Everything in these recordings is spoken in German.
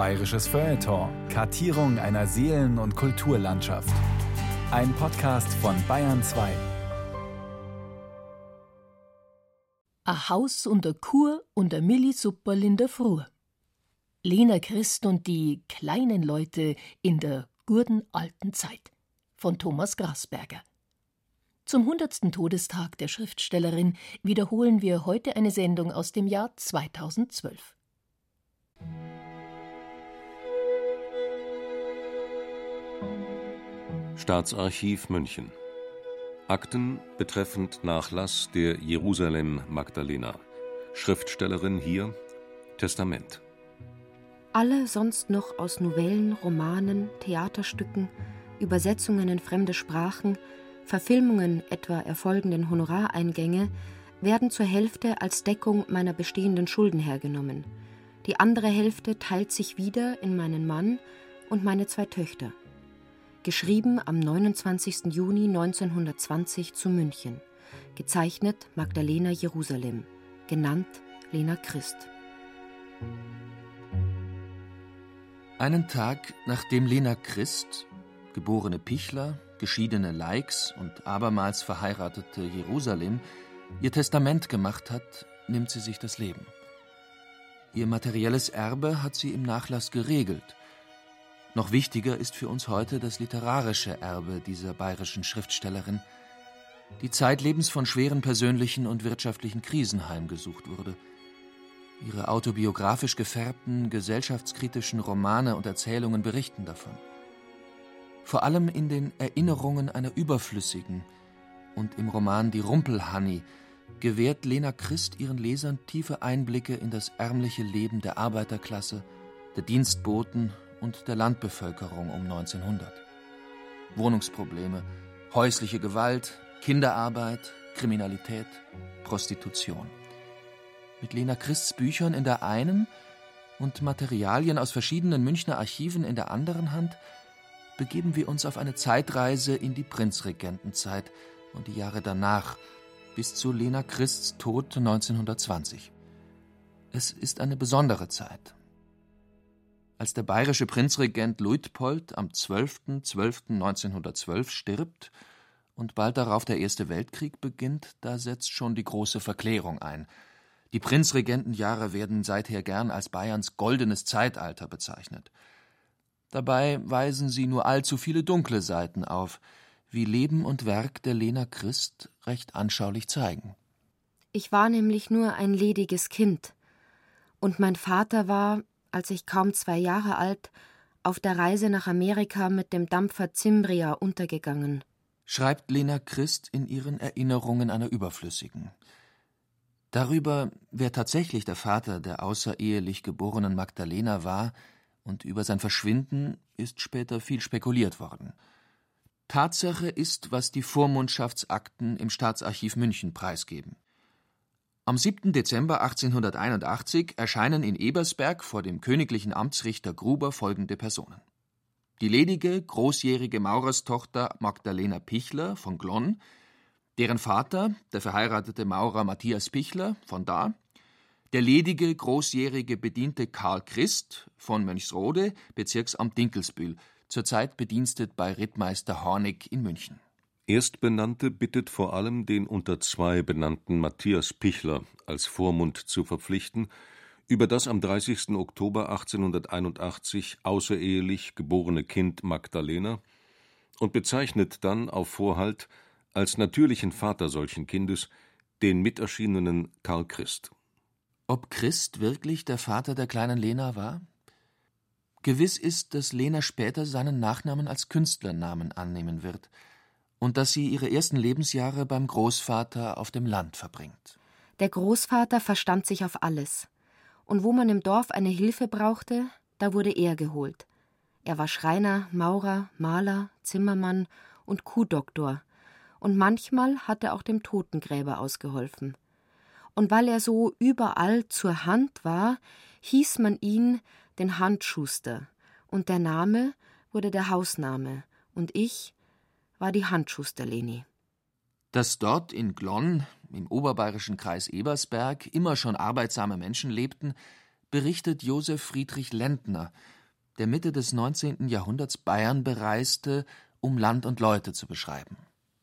Bayerisches Feuilleton. Kartierung einer Seelen- und Kulturlandschaft. Ein Podcast von Bayern 2. A Haus und a Kur und a Millisupperl in der Früh. Lena Christ und die kleinen Leute in der guten alten Zeit von Thomas Grasberger. Zum hundertsten Todestag der Schriftstellerin wiederholen wir heute eine Sendung aus dem Jahr 2012. Staatsarchiv München Akten betreffend Nachlass der Jerusalem Magdalena. Schriftstellerin hier Testament. Alle sonst noch aus Novellen, Romanen, Theaterstücken, Übersetzungen in fremde Sprachen, Verfilmungen etwa erfolgenden Honorareingänge werden zur Hälfte als Deckung meiner bestehenden Schulden hergenommen. Die andere Hälfte teilt sich wieder in meinen Mann und meine zwei Töchter. Geschrieben am 29. Juni 1920 zu München. Gezeichnet Magdalena Jerusalem. Genannt Lena Christ. Einen Tag nachdem Lena Christ, geborene Pichler, geschiedene Leix und abermals verheiratete Jerusalem, ihr Testament gemacht hat, nimmt sie sich das Leben. Ihr materielles Erbe hat sie im Nachlass geregelt. Noch wichtiger ist für uns heute das literarische Erbe dieser bayerischen Schriftstellerin, die zeitlebens von schweren persönlichen und wirtschaftlichen Krisen heimgesucht wurde. Ihre autobiografisch gefärbten, gesellschaftskritischen Romane und Erzählungen berichten davon. Vor allem in den Erinnerungen einer überflüssigen und im Roman Die Rumpelhanni gewährt Lena Christ ihren Lesern tiefe Einblicke in das ärmliche Leben der Arbeiterklasse, der Dienstboten und der Landbevölkerung um 1900. Wohnungsprobleme, häusliche Gewalt, Kinderarbeit, Kriminalität, Prostitution. Mit Lena Christs Büchern in der einen und Materialien aus verschiedenen Münchner Archiven in der anderen Hand begeben wir uns auf eine Zeitreise in die Prinzregentenzeit und die Jahre danach, bis zu Lena Christs Tod 1920. Es ist eine besondere Zeit. Als der bayerische Prinzregent Luitpold am 12.12.1912 stirbt und bald darauf der Erste Weltkrieg beginnt, da setzt schon die große Verklärung ein. Die Prinzregentenjahre werden seither gern als Bayerns goldenes Zeitalter bezeichnet. Dabei weisen sie nur allzu viele dunkle Seiten auf, wie Leben und Werk der Lena Christ recht anschaulich zeigen. Ich war nämlich nur ein lediges Kind. Und mein Vater war, als ich kaum zwei Jahre alt, auf der Reise nach Amerika mit dem Dampfer Zimbria untergegangen. Schreibt Lena Christ in ihren Erinnerungen einer Überflüssigen. Darüber, wer tatsächlich der Vater der außerehelich geborenen Magdalena war, und über sein Verschwinden ist später viel spekuliert worden. Tatsache ist, was die Vormundschaftsakten im Staatsarchiv München preisgeben. Am 7. Dezember 1881 erscheinen in Ebersberg vor dem königlichen Amtsrichter Gruber folgende Personen. Die ledige, großjährige Maurerstochter Magdalena Pichler von Glonn, deren Vater, der verheiratete Maurer Matthias Pichler von da, der ledige, großjährige Bediente Karl Christ von Mönchsrode, Bezirksamt Dinkelsbühl, zurzeit bedienstet bei Rittmeister Hornig in München. Erstbenannte bittet vor allem den unter zwei benannten Matthias Pichler als Vormund zu verpflichten, über das am 30. Oktober 1881 außerehelich geborene Kind Magdalena und bezeichnet dann auf Vorhalt als natürlichen Vater solchen Kindes den miterschienenen Karl Christ. Ob Christ wirklich der Vater der kleinen Lena war? Gewiss ist, dass Lena später seinen Nachnamen als Künstlernamen annehmen wird und dass sie ihre ersten Lebensjahre beim Großvater auf dem Land verbringt. Der Großvater verstand sich auf alles. Und wo man im Dorf eine Hilfe brauchte, da wurde er geholt. Er war Schreiner, Maurer, Maler, Zimmermann und Kuhdoktor. Und manchmal hat er auch dem Totengräber ausgeholfen und weil er so überall zur Hand war, hieß man ihn den Handschuster, und der Name wurde der Hausname, und ich war die Handschusterleni. Dass dort in Glonn, im oberbayerischen Kreis Ebersberg, immer schon arbeitsame Menschen lebten, berichtet Josef Friedrich Lentner, der Mitte des 19. Jahrhunderts Bayern bereiste, um Land und Leute zu beschreiben.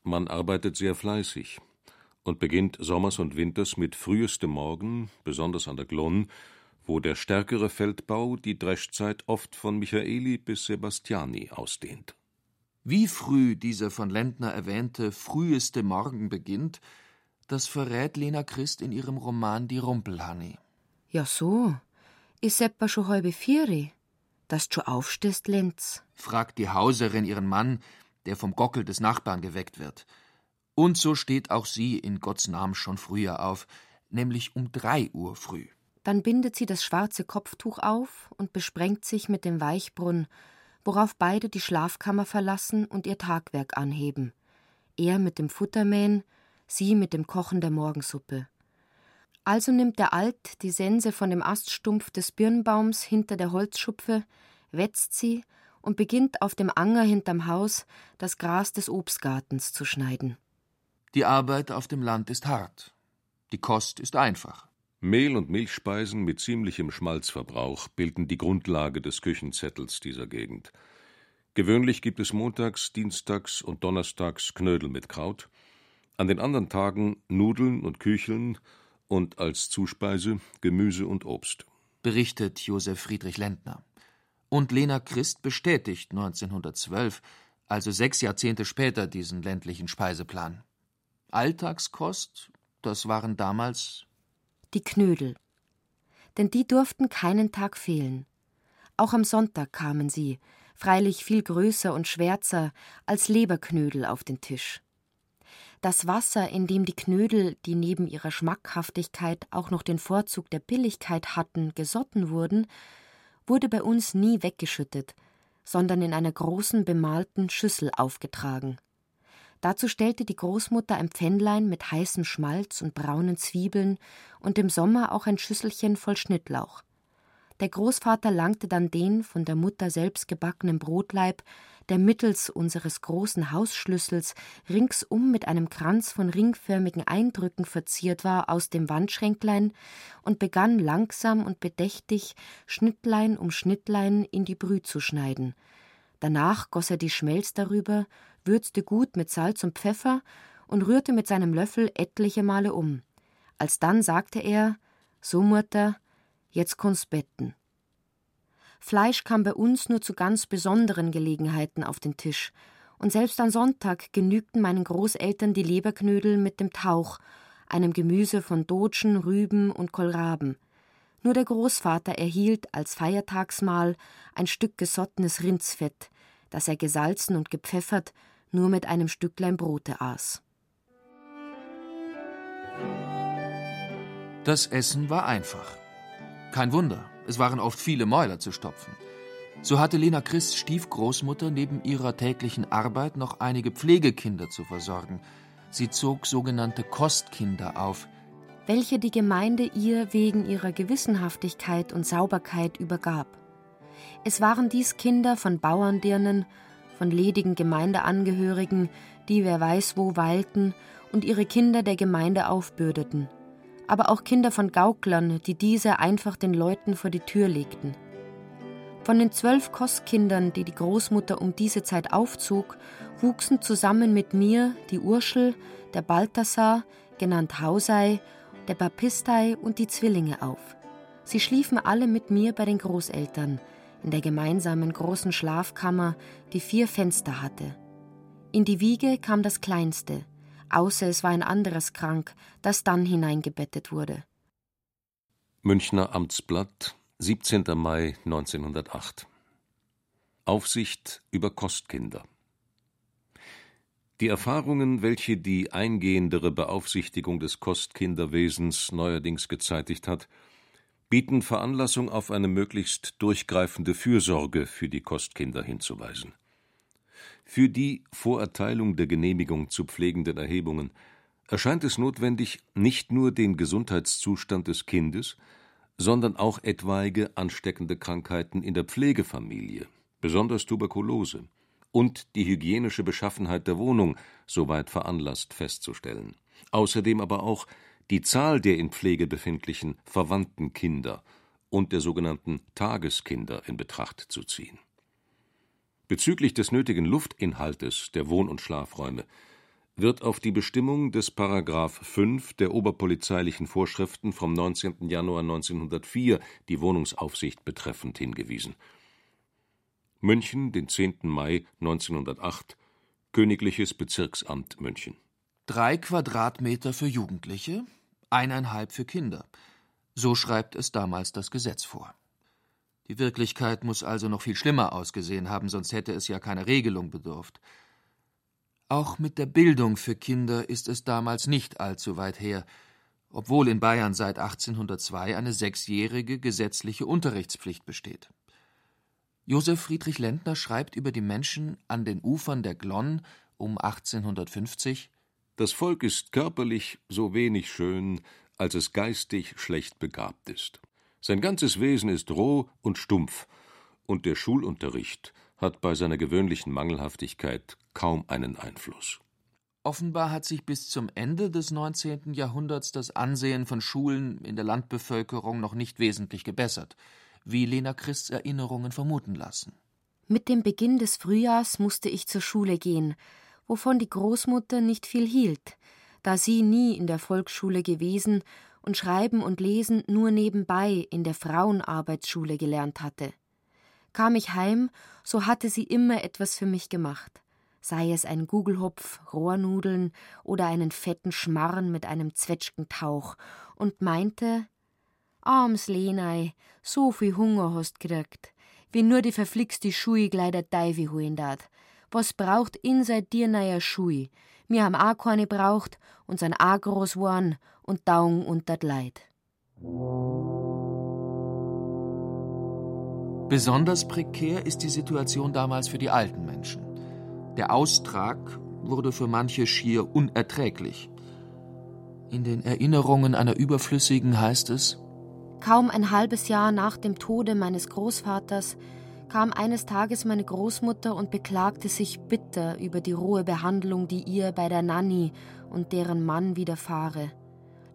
Man arbeitet sehr fleißig und beginnt sommers und winters mit frühestem Morgen, besonders an der Glonn, wo der stärkere Feldbau die Dreschzeit oft von Michaeli bis Sebastiani ausdehnt. Wie früh dieser von Lentner erwähnte früheste Morgen beginnt, das verrät Lena Christ in ihrem Roman Die Rumpelhanni. Ja so, ist etwa schon halbe Vieri, dass du schon aufstehst, Lenz? fragt die Hauserin ihren Mann, der vom Gockel des Nachbarn geweckt wird. Und so steht auch sie in Gottes Namen schon früher auf, nämlich um drei Uhr früh. Dann bindet sie das schwarze Kopftuch auf und besprengt sich mit dem Weichbrunn, worauf beide die Schlafkammer verlassen und ihr Tagwerk anheben. Er mit dem Futtermähen, sie mit dem Kochen der Morgensuppe. Also nimmt der Alt die Sense von dem Aststumpf des Birnbaums hinter der Holzschupfe, wetzt sie und beginnt auf dem Anger hinterm Haus das Gras des Obstgartens zu schneiden. Die Arbeit auf dem Land ist hart. Die Kost ist einfach. Mehl und Milchspeisen mit ziemlichem Schmalzverbrauch bilden die Grundlage des Küchenzettels dieser Gegend. Gewöhnlich gibt es montags, dienstags und donnerstags Knödel mit Kraut, an den anderen Tagen Nudeln und Kücheln und als Zuspeise Gemüse und Obst. Berichtet Josef Friedrich Lentner. Und Lena Christ bestätigt 1912, also sechs Jahrzehnte später, diesen ländlichen Speiseplan. Alltagskost, das waren damals die Knödel. Denn die durften keinen Tag fehlen. Auch am Sonntag kamen sie, freilich viel größer und schwärzer als Leberknödel auf den Tisch. Das Wasser, in dem die Knödel, die neben ihrer Schmackhaftigkeit auch noch den Vorzug der Billigkeit hatten, gesotten wurden, wurde bei uns nie weggeschüttet, sondern in einer großen bemalten Schüssel aufgetragen. Dazu stellte die Großmutter ein Pfännlein mit heißem Schmalz und braunen Zwiebeln und im Sommer auch ein Schüsselchen voll Schnittlauch. Der Großvater langte dann den von der Mutter selbst gebackenen Brotleib, der mittels unseres großen Hausschlüssels ringsum mit einem Kranz von ringförmigen Eindrücken verziert war, aus dem Wandschränklein und begann langsam und bedächtig Schnittlein um Schnittlein in die Brühe zu schneiden. Danach goss er die Schmelz darüber, würzte gut mit Salz und Pfeffer und rührte mit seinem Löffel etliche Male um. Alsdann sagte er: So, Mutter, jetzt kannst betten. Fleisch kam bei uns nur zu ganz besonderen Gelegenheiten auf den Tisch, und selbst an Sonntag genügten meinen Großeltern die Leberknödel mit dem Tauch, einem Gemüse von Dotschen, Rüben und Kohlraben. Nur der Großvater erhielt als Feiertagsmahl ein Stück gesottenes Rindsfett, das er gesalzen und gepfeffert nur mit einem Stücklein Brote aß. Das Essen war einfach. Kein Wunder, es waren oft viele Mäuler zu stopfen. So hatte Lena Christs Stiefgroßmutter neben ihrer täglichen Arbeit noch einige Pflegekinder zu versorgen. Sie zog sogenannte Kostkinder auf, welche die Gemeinde ihr wegen ihrer Gewissenhaftigkeit und Sauberkeit übergab. Es waren dies Kinder von Bauerndirnen, von ledigen Gemeindeangehörigen, die wer weiß wo weilten und ihre Kinder der Gemeinde aufbürdeten aber auch Kinder von Gauklern, die diese einfach den Leuten vor die Tür legten. Von den zwölf Kostkindern, die die Großmutter um diese Zeit aufzog, wuchsen zusammen mit mir die Urschel, der Balthasar, genannt Hausei, der Bapistei und die Zwillinge auf. Sie schliefen alle mit mir bei den Großeltern, in der gemeinsamen großen Schlafkammer, die vier Fenster hatte. In die Wiege kam das Kleinste, außer es war ein anderes krank, das dann hineingebettet wurde. Münchner Amtsblatt, 17. Mai 1908 Aufsicht über Kostkinder Die Erfahrungen, welche die eingehendere Beaufsichtigung des Kostkinderwesens neuerdings gezeitigt hat, bieten Veranlassung auf eine möglichst durchgreifende Fürsorge für die Kostkinder hinzuweisen. Für die vor Erteilung der Genehmigung zu pflegenden Erhebungen erscheint es notwendig, nicht nur den Gesundheitszustand des Kindes, sondern auch etwaige ansteckende Krankheiten in der Pflegefamilie, besonders Tuberkulose, und die hygienische Beschaffenheit der Wohnung soweit veranlasst festzustellen. Außerdem aber auch die Zahl der in Pflege befindlichen verwandten Kinder und der sogenannten Tageskinder in Betracht zu ziehen. Bezüglich des nötigen Luftinhaltes der Wohn- und Schlafräume wird auf die Bestimmung des § 5 der oberpolizeilichen Vorschriften vom 19. Januar 1904, die Wohnungsaufsicht betreffend, hingewiesen. München, den 10. Mai 1908 Königliches Bezirksamt München Drei Quadratmeter für Jugendliche, eineinhalb für Kinder. So schreibt es damals das Gesetz vor. Die Wirklichkeit muss also noch viel schlimmer ausgesehen haben, sonst hätte es ja keine Regelung bedurft. Auch mit der Bildung für Kinder ist es damals nicht allzu weit her, obwohl in Bayern seit 1802 eine sechsjährige gesetzliche Unterrichtspflicht besteht. Josef Friedrich Lentner schreibt über die Menschen an den Ufern der Glonn um 1850 Das Volk ist körperlich so wenig schön, als es geistig schlecht begabt ist. Sein ganzes Wesen ist roh und stumpf, und der Schulunterricht hat bei seiner gewöhnlichen Mangelhaftigkeit kaum einen Einfluss. Offenbar hat sich bis zum Ende des 19. Jahrhunderts das Ansehen von Schulen in der Landbevölkerung noch nicht wesentlich gebessert, wie Lena Christs Erinnerungen vermuten lassen. Mit dem Beginn des Frühjahrs musste ich zur Schule gehen, wovon die Großmutter nicht viel hielt, da sie nie in der Volksschule gewesen und Schreiben und Lesen nur nebenbei in der Frauenarbeitsschule gelernt hatte. Kam ich heim, so hatte sie immer etwas für mich gemacht, sei es ein Gugelhupf, Rohrnudeln oder einen fetten Schmarren mit einem Zwetschgentauch, und meinte, Arms Lenei, so viel Hunger hast gekriegt, wie nur die verflixte Schui gleich der Teufel holen dat. Was braucht in seit dir neuer Schui? Mir haben auch keine braucht und sind auch groß worden und Daugen unter Leid. Besonders prekär ist die Situation damals für die alten Menschen. Der Austrag wurde für manche schier unerträglich. In den Erinnerungen einer Überflüssigen heißt es Kaum ein halbes Jahr nach dem Tode meines Großvaters kam eines Tages meine Großmutter und beklagte sich bitter über die rohe Behandlung, die ihr bei der Nanny und deren Mann widerfahre.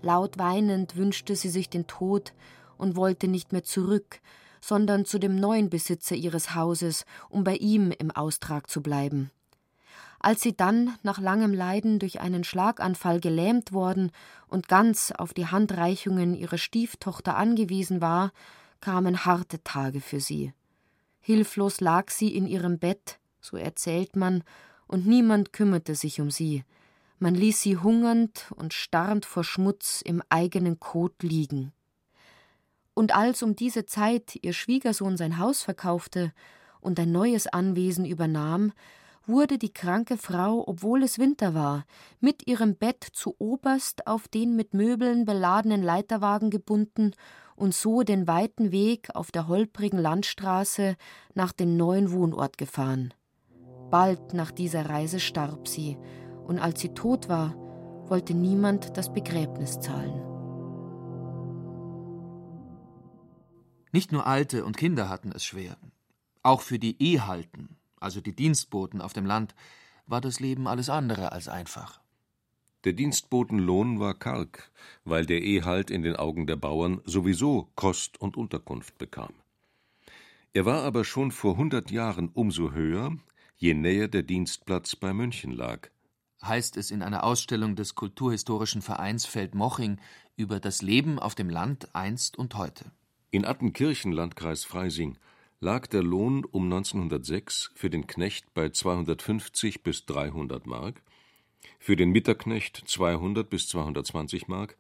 Laut weinend wünschte sie sich den Tod und wollte nicht mehr zurück, sondern zu dem neuen Besitzer ihres Hauses, um bei ihm im Austrag zu bleiben. Als sie dann nach langem Leiden durch einen Schlaganfall gelähmt worden und ganz auf die Handreichungen ihrer Stieftochter angewiesen war, kamen harte Tage für sie. Hilflos lag sie in ihrem Bett, so erzählt man, und niemand kümmerte sich um sie. Man ließ sie hungernd und starrend vor Schmutz im eigenen Kot liegen. Und als um diese Zeit ihr Schwiegersohn sein Haus verkaufte und ein neues Anwesen übernahm, wurde die kranke Frau, obwohl es Winter war, mit ihrem Bett zu oberst auf den mit Möbeln beladenen Leiterwagen gebunden und so den weiten Weg auf der holprigen Landstraße nach dem neuen Wohnort gefahren. Bald nach dieser Reise starb sie, und als sie tot war, wollte niemand das Begräbnis zahlen. Nicht nur Alte und Kinder hatten es schwer. Auch für die Ehehalten, also die Dienstboten auf dem Land, war das Leben alles andere als einfach. Der Dienstbotenlohn war karg, weil der Ehalt in den Augen der Bauern sowieso Kost und Unterkunft bekam. Er war aber schon vor hundert Jahren umso höher, je näher der Dienstplatz bei München lag. Heißt es in einer Ausstellung des Kulturhistorischen Vereins Feldmoching über das Leben auf dem Land einst und heute. In Attenkirchen, Landkreis Freising, lag der Lohn um 1906 für den Knecht bei 250 bis 300 Mark, für den Mitterknecht 200 bis 220 Mark,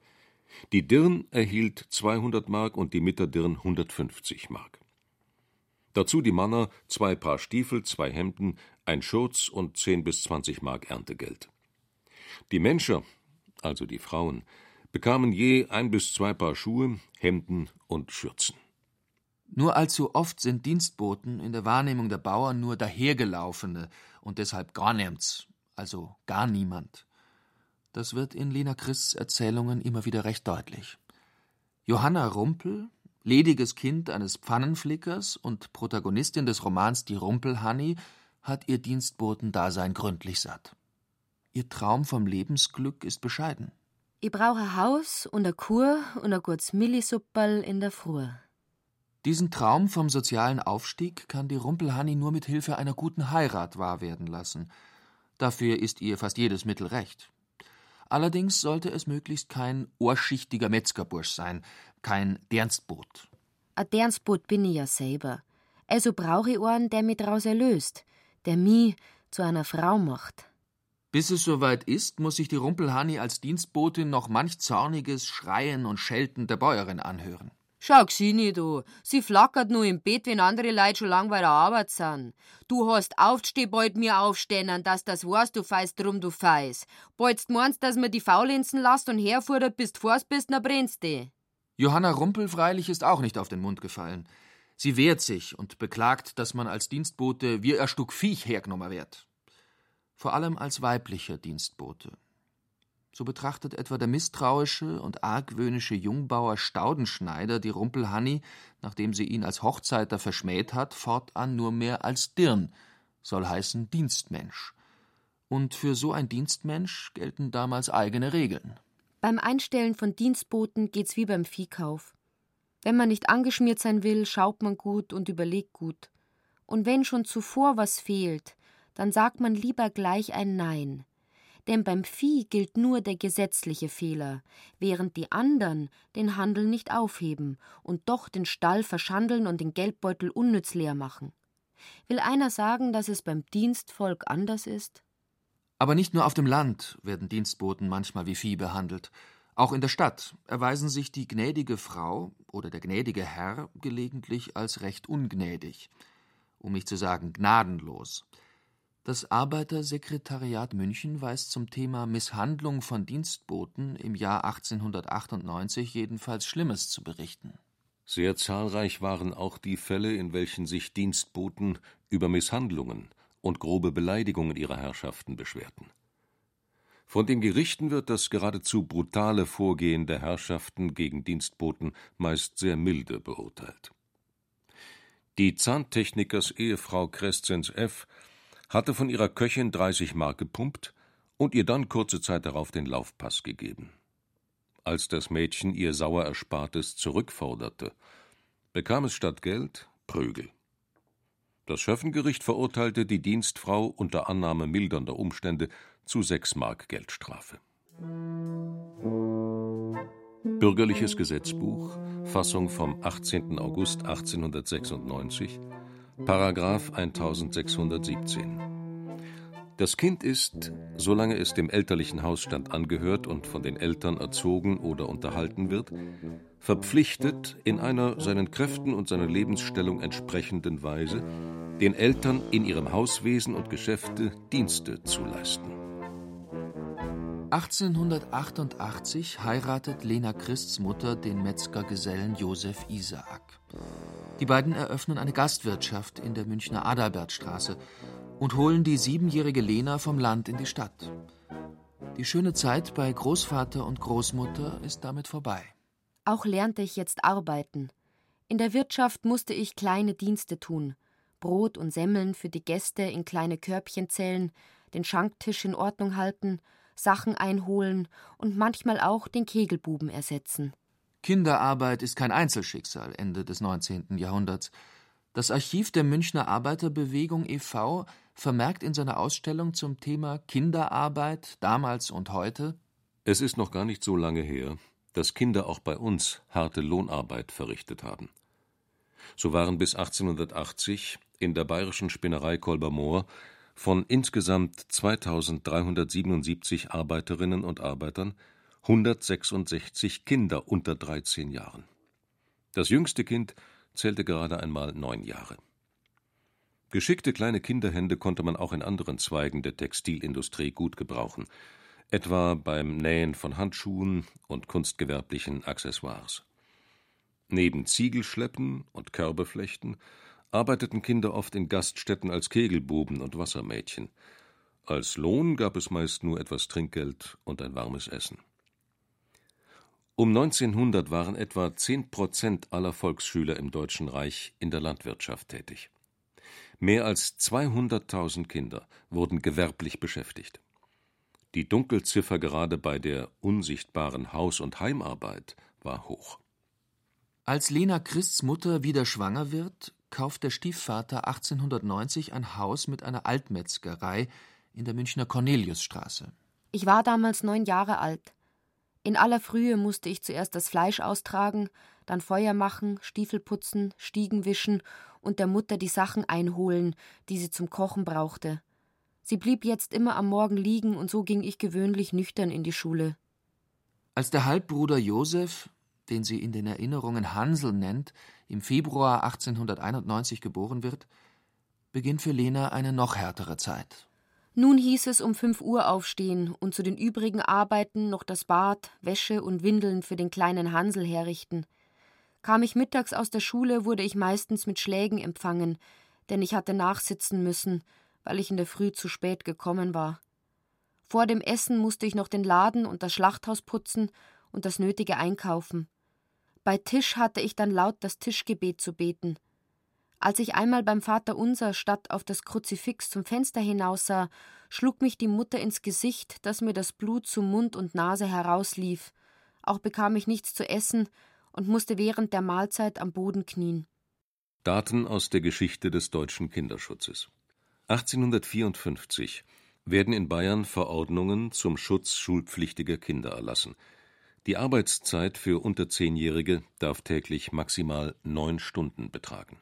die Dirn erhielt 200 Mark und die Mitterdirn 150 Mark. Dazu die Manner zwei Paar Stiefel, zwei Hemden, ein Schurz und 10 bis 20 Mark Erntegeld. Die Menscher, also die Frauen, bekamen je ein bis zwei Paar Schuhe, Hemden und Schürzen. Nur allzu oft sind Dienstboten in der Wahrnehmung der Bauern nur dahergelaufene und deshalb gar nichts, also gar niemand. Das wird in Lena Christs Erzählungen immer wieder recht deutlich. Johanna Rumpel, lediges Kind eines Pfannenflickers und Protagonistin des Romans Die Rumpelhanni, hat ihr Dienstbotendasein gründlich satt. Ihr Traum vom Lebensglück ist bescheiden. Ich brauche ein Haus und eine Kur und ein gutes Millisupperl in der Früh. Diesen Traum vom sozialen Aufstieg kann die Rumpelhanni nur mit Hilfe einer guten Heirat wahr werden lassen. Dafür ist ihr fast jedes Mittel recht. Allerdings sollte es möglichst kein ohrschichtiger Metzgerbursch sein, kein Dernstboot. Ein Dernstboot bin ich ja selber. Also brauche ich einen, der mich daraus erlöst, der mich zu einer Frau macht. Bis es soweit ist, muss sich die Rumpelhanni als Dienstbotin noch manch zorniges Schreien und Schelten der Bäuerin anhören. Schau sie nicht du. Sie flackert nur im Bett, wenn andere Leute schon lang bei der Arbeit sind. Du hast aufsteh bald mir aufstehen, dass das weißt, du feist drum, du feist. Bald meinst, dass man die Faulenzen lasst und herfordert, bis du fors bist, na brennst du. Johanna Rumpel freilich ist auch nicht auf den Mund gefallen. Sie wehrt sich und beklagt, dass man als Dienstbote wie ein Stück Viech hergenommen wird. Vor allem als weiblicher Dienstbote. So betrachtet etwa der misstrauische und argwöhnische Jungbauer Staudenschneider die Rumpelhanni, nachdem sie ihn als Hochzeiter verschmäht hat, fortan nur mehr als Dirn, soll heißen Dienstmensch. Und für so ein Dienstmensch gelten damals eigene Regeln. Beim Einstellen von Dienstboten geht's wie beim Viehkauf. Wenn man nicht angeschmiert sein will, schaut man gut und überlegt gut. Und wenn schon zuvor was fehlt, dann sagt man lieber gleich ein Nein denn beim Vieh gilt nur der gesetzliche Fehler, während die anderen den Handel nicht aufheben und doch den Stall verschandeln und den Geldbeutel unnütz leer machen. Will einer sagen, dass es beim Dienstvolk anders ist? Aber nicht nur auf dem Land werden Dienstboten manchmal wie Vieh behandelt. Auch in der Stadt erweisen sich die gnädige Frau oder der gnädige Herr gelegentlich als recht ungnädig, um nicht zu sagen gnadenlos. Das Arbeitersekretariat München weiß zum Thema Misshandlung von Dienstboten im Jahr 1898 jedenfalls Schlimmes zu berichten. Sehr zahlreich waren auch die Fälle, in welchen sich Dienstboten über Misshandlungen und grobe Beleidigungen ihrer Herrschaften beschwerten. Von den Gerichten wird das geradezu brutale Vorgehen der Herrschaften gegen Dienstboten meist sehr milde beurteilt. Die Zahntechnikers Ehefrau Crescens F hatte von ihrer Köchin 30 Mark gepumpt und ihr dann kurze Zeit darauf den Laufpass gegeben. Als das Mädchen ihr sauer Erspartes zurückforderte, bekam es statt Geld Prügel. Das Schöffengericht verurteilte die Dienstfrau unter Annahme mildernder Umstände zu sechs Mark Geldstrafe. Bürgerliches Gesetzbuch, Fassung vom 18. August 1896, Paragraph 1617. Das Kind ist, solange es dem elterlichen Hausstand angehört und von den Eltern erzogen oder unterhalten wird, verpflichtet, in einer seinen Kräften und seiner Lebensstellung entsprechenden Weise, den Eltern in ihrem Hauswesen und Geschäfte Dienste zu leisten. 1888 heiratet Lena Christs Mutter den Metzgergesellen Josef Isaak. Die beiden eröffnen eine Gastwirtschaft in der Münchner Adalbertstraße und holen die siebenjährige Lena vom Land in die Stadt. Die schöne Zeit bei Großvater und Großmutter ist damit vorbei. Auch lernte ich jetzt arbeiten. In der Wirtschaft musste ich kleine Dienste tun. Brot und Semmeln für die Gäste in kleine Körbchen zählen, den Schanktisch in Ordnung halten, Sachen einholen und manchmal auch den Kegelbuben ersetzen. Kinderarbeit ist kein Einzelschicksal Ende des 19. Jahrhunderts. Das Archiv der Münchner Arbeiterbewegung e.V. vermerkt in seiner Ausstellung zum Thema Kinderarbeit damals und heute Es ist noch gar nicht so lange her, dass Kinder auch bei uns harte Lohnarbeit verrichtet haben. So waren bis 1880 in der bayerischen Spinnerei Kolbermoor von insgesamt 2377 Arbeiterinnen und Arbeitern 166 Kinder unter 13 Jahren. Das jüngste Kind zählte gerade einmal neun Jahre. Geschickte kleine Kinderhände konnte man auch in anderen Zweigen der Textilindustrie gut gebrauchen, etwa beim Nähen von Handschuhen und kunstgewerblichen Accessoires. Neben Ziegelschleppen und Körbeflechten arbeiteten Kinder oft in Gaststätten als Kegelbuben und Wassermädchen. Als Lohn gab es meist nur etwas Trinkgeld und ein warmes Essen. Um 1900 waren etwa 10 Prozent aller Volksschüler im Deutschen Reich in der Landwirtschaft tätig. Mehr als 200.000 Kinder wurden gewerblich beschäftigt. Die Dunkelziffer gerade bei der unsichtbaren Haus- und Heimarbeit war hoch. Als Lena Christs Mutter wieder schwanger wird, kauft der Stiefvater 1890 ein Haus mit einer Altmetzgerei in der Münchner Corneliusstraße. Ich war damals neun Jahre alt. In aller Frühe musste ich zuerst das Fleisch austragen, dann Feuer machen, Stiefel putzen, Stiegen wischen und der Mutter die Sachen einholen, die sie zum Kochen brauchte. Sie blieb jetzt immer am Morgen liegen und so ging ich gewöhnlich nüchtern in die Schule. Als der Halbbruder Josef, den sie in den Erinnerungen Hansel nennt, im Februar 1891 geboren wird, beginnt für Lena eine noch härtere Zeit. Nun hieß es um fünf Uhr aufstehen und zu den übrigen Arbeiten noch das Bad, Wäsche und Windeln für den kleinen Hansel herrichten. Kam ich mittags aus der Schule, wurde ich meistens mit Schlägen empfangen, denn ich hatte nachsitzen müssen, weil ich in der Früh zu spät gekommen war. Vor dem Essen musste ich noch den Laden und das Schlachthaus putzen und das Nötige einkaufen. Bei Tisch hatte ich dann laut das Tischgebet zu beten. Als ich einmal beim Vater unser statt auf das Kruzifix zum Fenster hinaussah, schlug mich die Mutter ins Gesicht, dass mir das Blut zu Mund und Nase herauslief. Auch bekam ich nichts zu essen und musste während der Mahlzeit am Boden knien. Daten aus der Geschichte des deutschen Kinderschutzes. 1854 werden in Bayern Verordnungen zum Schutz schulpflichtiger Kinder erlassen. Die Arbeitszeit für unter Zehnjährige darf täglich maximal neun Stunden betragen.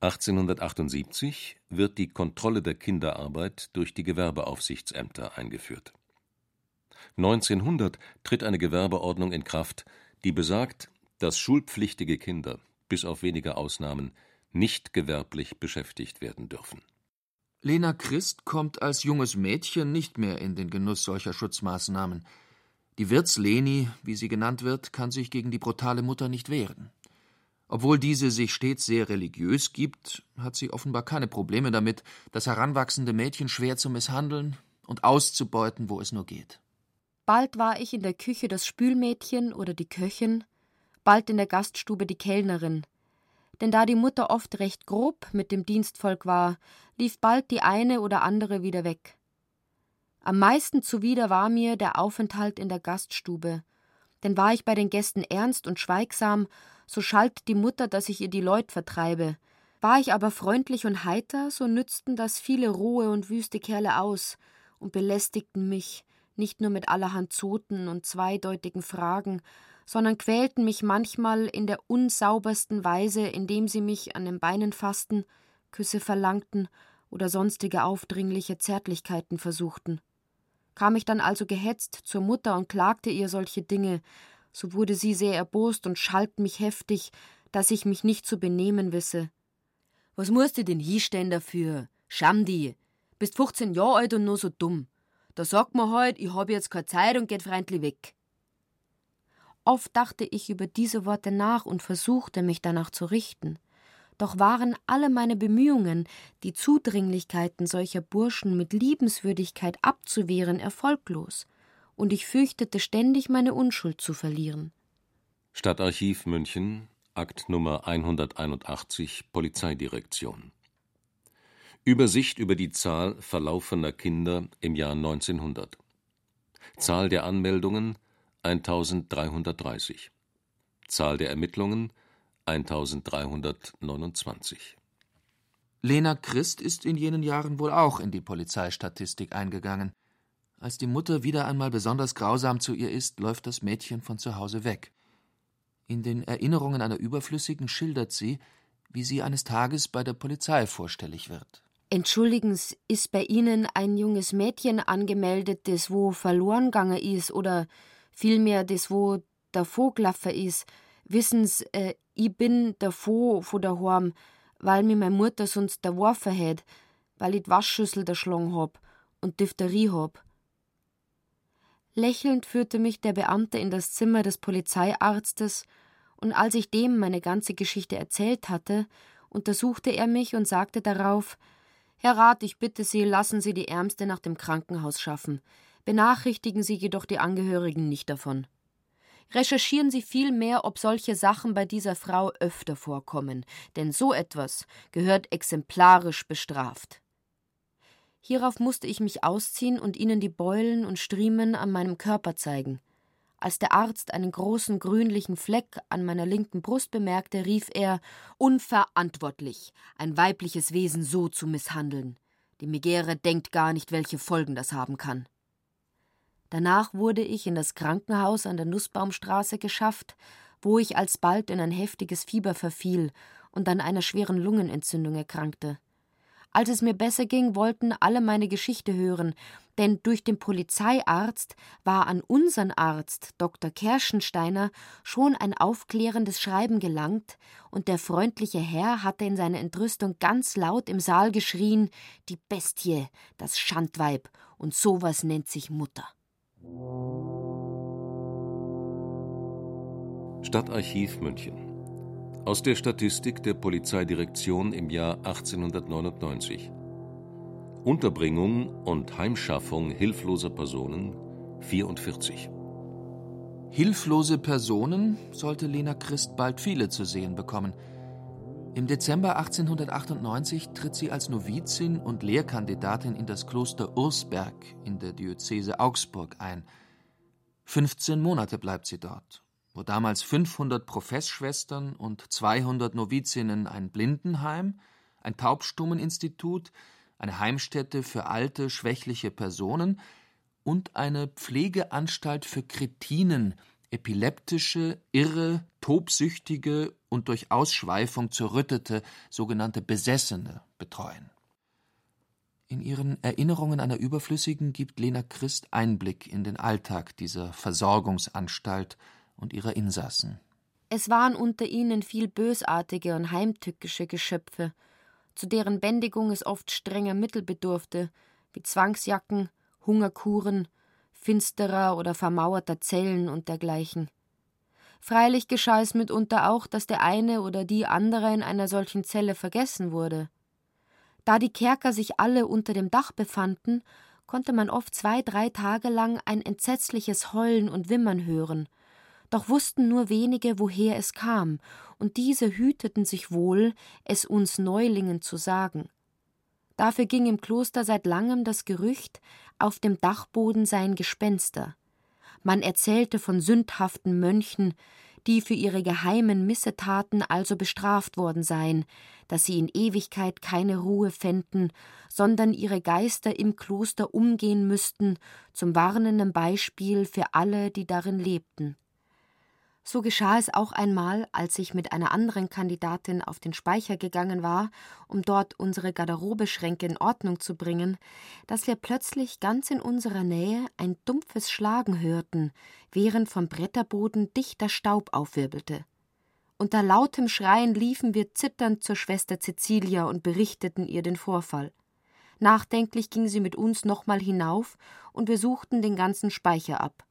1878 wird die Kontrolle der Kinderarbeit durch die Gewerbeaufsichtsämter eingeführt. 1900 tritt eine Gewerbeordnung in Kraft, die besagt, dass schulpflichtige Kinder, bis auf wenige Ausnahmen, nicht gewerblich beschäftigt werden dürfen. Lena Christ kommt als junges Mädchen nicht mehr in den Genuss solcher Schutzmaßnahmen. Die Wirtsleni, wie sie genannt wird, kann sich gegen die brutale Mutter nicht wehren. Obwohl diese sich stets sehr religiös gibt, hat sie offenbar keine Probleme damit, das heranwachsende Mädchen schwer zu misshandeln und auszubeuten, wo es nur geht. Bald war ich in der Küche das Spülmädchen oder die Köchin, bald in der Gaststube die Kellnerin, denn da die Mutter oft recht grob mit dem Dienstvolk war, lief bald die eine oder andere wieder weg. Am meisten zuwider war mir der Aufenthalt in der Gaststube, denn war ich bei den Gästen ernst und schweigsam, so schalt die Mutter, dass ich ihr die Leut vertreibe. War ich aber freundlich und heiter, so nützten das viele rohe und wüste Kerle aus und belästigten mich, nicht nur mit allerhand Zoten und zweideutigen Fragen, sondern quälten mich manchmal in der unsaubersten Weise, indem sie mich an den Beinen fassten, Küsse verlangten oder sonstige aufdringliche Zärtlichkeiten versuchten. Kam ich dann also gehetzt zur Mutter und klagte ihr solche Dinge, so wurde sie sehr erbost und schalt mich heftig, dass ich mich nicht zu benehmen wisse. Was musst du denn hinstehen dafür? Scham die! Bist 15 Jahre alt und nur so dumm. Da sagt man halt, ich hab jetzt keine Zeit und geht freundlich weg. Oft dachte ich über diese Worte nach und versuchte, mich danach zu richten. Doch waren alle meine Bemühungen, die Zudringlichkeiten solcher Burschen mit Liebenswürdigkeit abzuwehren, erfolglos, und ich fürchtete ständig, meine Unschuld zu verlieren. Stadtarchiv München, Akt Nummer 181, Polizeidirektion. Übersicht über die Zahl verlaufener Kinder im Jahr 1900. Zahl der Anmeldungen 1330. Zahl der Ermittlungen 1329. Lena Christ ist in jenen Jahren wohl auch in die Polizeistatistik eingegangen. Als die Mutter wieder einmal besonders grausam zu ihr ist, läuft das Mädchen von zu Hause weg. In den Erinnerungen einer Überflüssigen schildert sie, wie sie eines Tages bei der Polizei vorstellig wird. Entschuldigen ist bei Ihnen ein junges Mädchen angemeldet, das wo verloren gegangen ist oder vielmehr das, wo der Vogelaffe ist. Wissen's, äh, ich bin der Fo von daheim, weil mir meine Mutter sonst der Warfe hat, weil ich die Waschschüssel erschlagen hab und Diphtherie hab. Lächelnd führte mich der Beamte in das Zimmer des Polizeiarztes, und als ich dem meine ganze Geschichte erzählt hatte, untersuchte er mich und sagte darauf Herr Rat, ich bitte Sie, lassen Sie die Ärmste nach dem Krankenhaus schaffen. Benachrichtigen Sie jedoch die Angehörigen nicht davon. Recherchieren Sie vielmehr, ob solche Sachen bei dieser Frau öfter vorkommen, denn so etwas gehört exemplarisch bestraft. Hierauf musste ich mich ausziehen und ihnen die Beulen und Striemen an meinem Körper zeigen. Als der Arzt einen großen grünlichen Fleck an meiner linken Brust bemerkte, rief er Unverantwortlich, ein weibliches Wesen so zu misshandeln. Die Megere denkt gar nicht, welche Folgen das haben kann. Danach wurde ich in das Krankenhaus an der Nussbaumstraße geschafft, wo ich alsbald in ein heftiges Fieber verfiel und an einer schweren Lungenentzündung erkrankte. Als es mir besser ging, wollten alle meine Geschichte hören, denn durch den Polizeiarzt war an unseren Arzt, Dr. Kerschensteiner, schon ein aufklärendes Schreiben gelangt, und der freundliche Herr hatte in seiner Entrüstung ganz laut im Saal geschrien: Die Bestie, das Schandweib, und sowas nennt sich Mutter. Stadtarchiv München aus der Statistik der Polizeidirektion im Jahr 1899. Unterbringung und Heimschaffung hilfloser Personen 44. Hilflose Personen sollte Lena Christ bald viele zu sehen bekommen. Im Dezember 1898 tritt sie als Novizin und Lehrkandidatin in das Kloster Ursberg in der Diözese Augsburg ein. 15 Monate bleibt sie dort wo damals 500 Professschwestern und 200 Novizinnen ein Blindenheim, ein Taubstummeninstitut, eine Heimstätte für alte, schwächliche Personen und eine Pflegeanstalt für Kretinen, epileptische, irre, tobsüchtige und durch Ausschweifung zerrüttete, sogenannte Besessene betreuen. In ihren Erinnerungen einer Überflüssigen gibt Lena Christ Einblick in den Alltag dieser Versorgungsanstalt und ihrer Insassen. Es waren unter ihnen viel bösartige und heimtückische Geschöpfe, zu deren Bändigung es oft strenger Mittel bedurfte, wie Zwangsjacken, Hungerkuren, finsterer oder vermauerter Zellen und dergleichen. Freilich geschah es mitunter auch, dass der eine oder die andere in einer solchen Zelle vergessen wurde. Da die Kerker sich alle unter dem Dach befanden, konnte man oft zwei, drei Tage lang ein entsetzliches Heulen und Wimmern hören, doch wussten nur wenige, woher es kam, und diese hüteten sich wohl, es uns Neulingen zu sagen. Dafür ging im Kloster seit langem das Gerücht, auf dem Dachboden seien Gespenster. Man erzählte von sündhaften Mönchen, die für ihre geheimen Missetaten also bestraft worden seien, dass sie in Ewigkeit keine Ruhe fänden, sondern ihre Geister im Kloster umgehen müssten, zum warnenden Beispiel für alle, die darin lebten. So geschah es auch einmal, als ich mit einer anderen Kandidatin auf den Speicher gegangen war, um dort unsere Garderobeschränke in Ordnung zu bringen, dass wir plötzlich ganz in unserer Nähe ein dumpfes Schlagen hörten, während vom Bretterboden dichter Staub aufwirbelte. Unter lautem Schreien liefen wir zitternd zur Schwester Cecilia und berichteten ihr den Vorfall. Nachdenklich ging sie mit uns nochmal hinauf, und wir suchten den ganzen Speicher ab.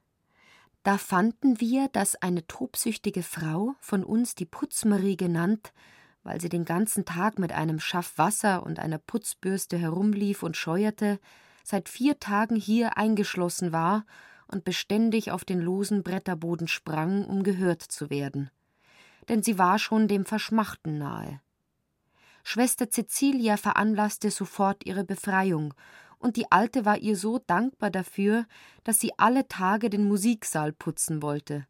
Da fanden wir, dass eine tobsüchtige Frau, von uns die Putzmarie genannt, weil sie den ganzen Tag mit einem Schaff Wasser und einer Putzbürste herumlief und scheuerte, seit vier Tagen hier eingeschlossen war und beständig auf den losen Bretterboden sprang, um gehört zu werden. Denn sie war schon dem Verschmachten nahe. Schwester Cecilia veranlasste sofort ihre Befreiung und die Alte war ihr so dankbar dafür, dass sie alle Tage den Musiksaal putzen wollte.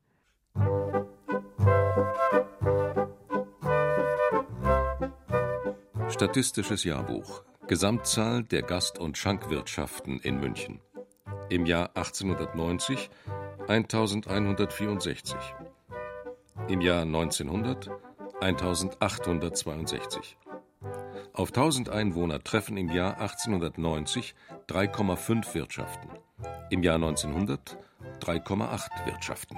Statistisches Jahrbuch Gesamtzahl der Gast- und Schankwirtschaften in München. Im Jahr 1890 1164. Im Jahr 1900 1862. Auf 1000 Einwohner treffen im Jahr 1890 3,5 Wirtschaften, im Jahr 1900 3,8 Wirtschaften.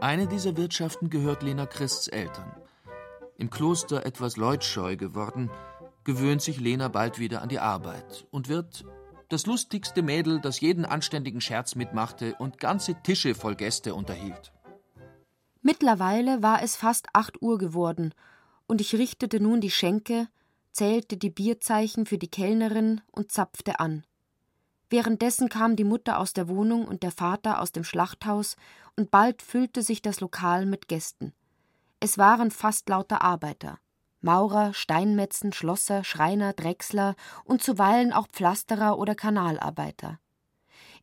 Eine dieser Wirtschaften gehört Lena Christs Eltern. Im Kloster etwas leutscheu geworden, gewöhnt sich Lena bald wieder an die Arbeit und wird das lustigste Mädel, das jeden anständigen Scherz mitmachte und ganze Tische voll Gäste unterhielt. Mittlerweile war es fast acht Uhr geworden, und ich richtete nun die Schenke, zählte die Bierzeichen für die Kellnerin und zapfte an. Währenddessen kam die Mutter aus der Wohnung und der Vater aus dem Schlachthaus, und bald füllte sich das Lokal mit Gästen. Es waren fast lauter Arbeiter. Maurer, Steinmetzen, Schlosser, Schreiner, Drechsler und zuweilen auch Pflasterer oder Kanalarbeiter.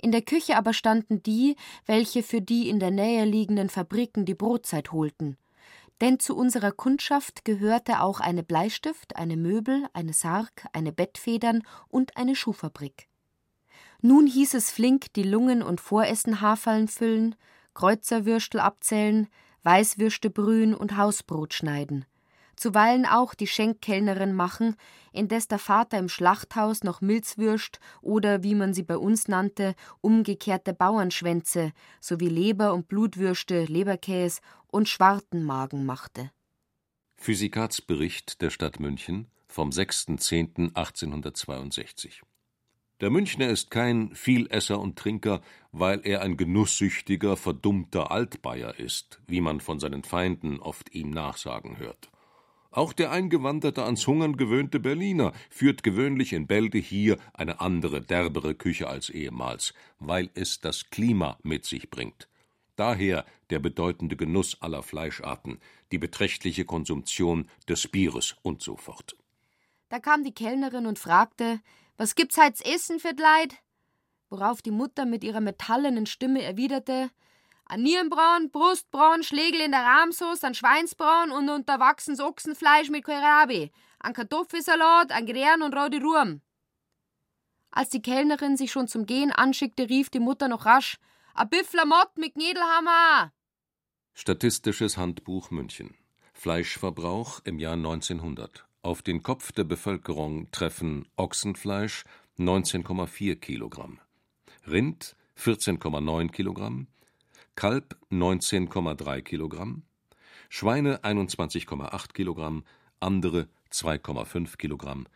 In der Küche aber standen die, welche für die in der Nähe liegenden Fabriken die Brotzeit holten. Denn zu unserer Kundschaft gehörte auch eine Bleistift, eine Möbel, eine Sarg, eine Bettfedern und eine Schuhfabrik. Nun hieß es flink die Lungen und Voressen Haferln füllen, Kreuzerwürstel abzählen, Weißwürste brühen und Hausbrot schneiden zuweilen auch die Schenkkellnerin machen, indes der Vater im Schlachthaus noch Milzwürst oder, wie man sie bei uns nannte, umgekehrte Bauernschwänze sowie Leber- und Blutwürste, Leberkäs und Schwartenmagen machte. Physikatsbericht der Stadt München vom 6.10.1862 Der Münchner ist kein Vielesser und Trinker, weil er ein genusssüchtiger, verdummter Altbayer ist, wie man von seinen Feinden oft ihm nachsagen hört. Auch der eingewanderte, ans Hungern gewöhnte Berliner führt gewöhnlich in Bälde hier eine andere, derbere Küche als ehemals, weil es das Klima mit sich bringt. Daher der bedeutende Genuss aller Fleischarten, die beträchtliche Konsumption des Bieres und so fort. Da kam die Kellnerin und fragte, was gibt's heut's Essen für Leid? Worauf die Mutter mit ihrer metallenen Stimme erwiderte, ein Nierenbraun, Brustbraun, Schlegel in der Rahmsauce, ein Schweinsbraun und unterwachsenes Ochsenfleisch mit Kohlrabi, ein Kartoffelsalat, ein Grären und rote Ruhm. Als die Kellnerin sich schon zum Gehen anschickte, rief die Mutter noch rasch: A Büffler Mott mit Gnädelhammer! Statistisches Handbuch München. Fleischverbrauch im Jahr 1900. Auf den Kopf der Bevölkerung treffen Ochsenfleisch 19,4 Kilogramm, Rind 14,9 Kilogramm, Kalb 19,3 Kilogramm, Schweine 21,8 Kilogramm, andere 2,5 Kilogramm,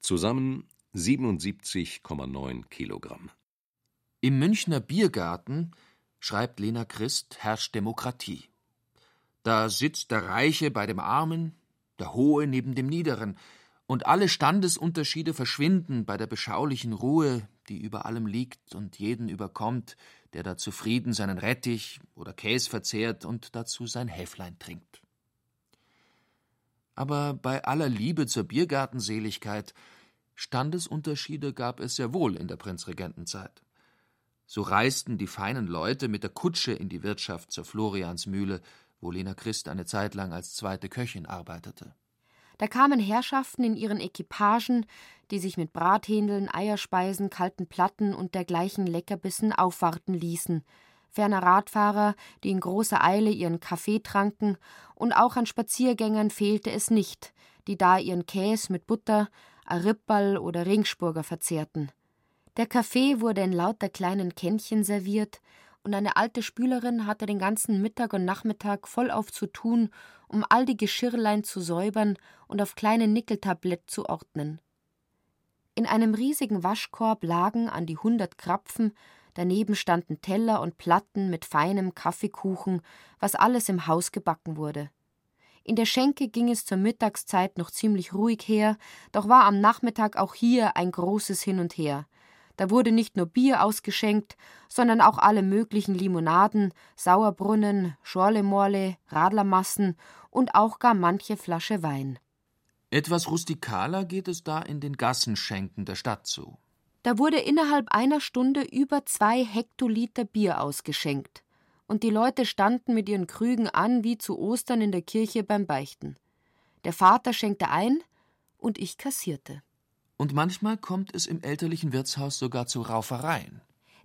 zusammen 77,9 Kilogramm. Im Münchner Biergarten, schreibt Lena Christ, herrscht Demokratie. Da sitzt der Reiche bei dem Armen, der Hohe neben dem Niederen, und alle Standesunterschiede verschwinden bei der beschaulichen Ruhe, die über allem liegt und jeden überkommt, der da zufrieden seinen Rettich oder Käs verzehrt und dazu sein Häflein trinkt. Aber bei aller Liebe zur Biergartenseligkeit Standesunterschiede gab es sehr wohl in der Prinzregentenzeit. So reisten die feinen Leute mit der Kutsche in die Wirtschaft zur Floriansmühle, wo Lena Christ eine Zeit lang als zweite Köchin arbeitete. Da kamen Herrschaften in ihren Equipagen, die sich mit Brathändeln, Eierspeisen, kalten Platten und dergleichen Leckerbissen aufwarten ließen, ferner Radfahrer, die in großer Eile ihren Kaffee tranken, und auch an Spaziergängern fehlte es nicht, die da ihren Käs mit Butter, a Rippal oder Ringspurger verzehrten. Der Kaffee wurde in lauter kleinen Kännchen serviert, und eine alte Spülerin hatte den ganzen Mittag und Nachmittag vollauf zu tun, um all die Geschirrlein zu säubern und auf kleine Nickeltablett zu ordnen. In einem riesigen Waschkorb lagen an die hundert Krapfen, daneben standen Teller und Platten mit feinem Kaffeekuchen, was alles im Haus gebacken wurde. In der Schenke ging es zur Mittagszeit noch ziemlich ruhig her, doch war am Nachmittag auch hier ein großes Hin und Her. Da wurde nicht nur Bier ausgeschenkt, sondern auch alle möglichen Limonaden, Sauerbrunnen, Schorlemorle, Radlermassen und auch gar manche Flasche Wein. Etwas rustikaler geht es da in den Gassenschenken der Stadt zu. Da wurde innerhalb einer Stunde über zwei Hektoliter Bier ausgeschenkt, und die Leute standen mit ihren Krügen an wie zu Ostern in der Kirche beim Beichten. Der Vater schenkte ein und ich kassierte. Und manchmal kommt es im elterlichen Wirtshaus sogar zu Raufereien.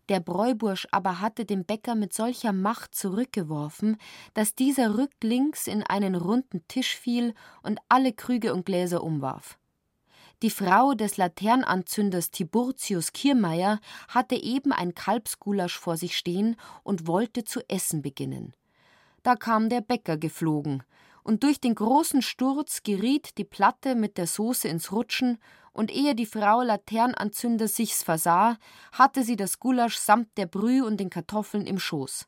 Der Bräubursch aber hatte den Bäcker mit solcher Macht zurückgeworfen, dass dieser rücklings in einen runden Tisch fiel und alle Krüge und Gläser umwarf. Die Frau des Laternanzünders Tiburtius Kiermeier hatte eben ein Kalbsgulasch vor sich stehen und wollte zu essen beginnen. Da kam der Bäcker geflogen, und durch den großen Sturz geriet die Platte mit der Soße ins Rutschen und ehe die Frau Laternanzünder sich's versah, hatte sie das Gulasch samt der Brühe und den Kartoffeln im Schoß.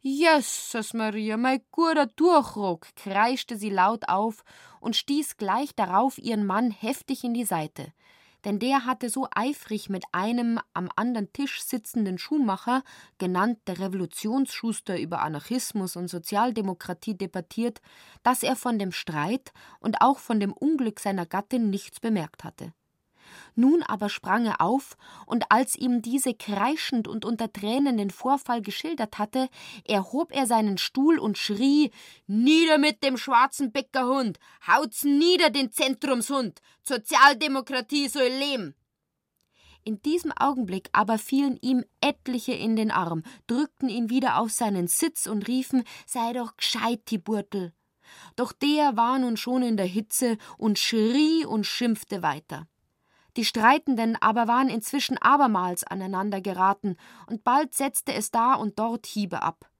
Jesus Maria, mein guter Durchruck, kreischte sie laut auf und stieß gleich darauf ihren Mann heftig in die Seite. Denn der hatte so eifrig mit einem am anderen Tisch sitzenden Schuhmacher, genannt der Revolutionsschuster, über Anarchismus und Sozialdemokratie debattiert, dass er von dem Streit und auch von dem Unglück seiner Gattin nichts bemerkt hatte. Nun aber sprang er auf, und als ihm diese kreischend und unter Tränen den Vorfall geschildert hatte, erhob er seinen Stuhl und schrie Nieder mit dem schwarzen Bäckerhund, haut's nieder den Zentrumshund, Sozialdemokratie soll leben. In diesem Augenblick aber fielen ihm etliche in den Arm, drückten ihn wieder auf seinen Sitz und riefen Sei doch gescheit, die Burtel. Doch der war nun schon in der Hitze und schrie und schimpfte weiter. Die Streitenden aber waren inzwischen abermals aneinander geraten, und bald setzte es da und dort Hiebe ab.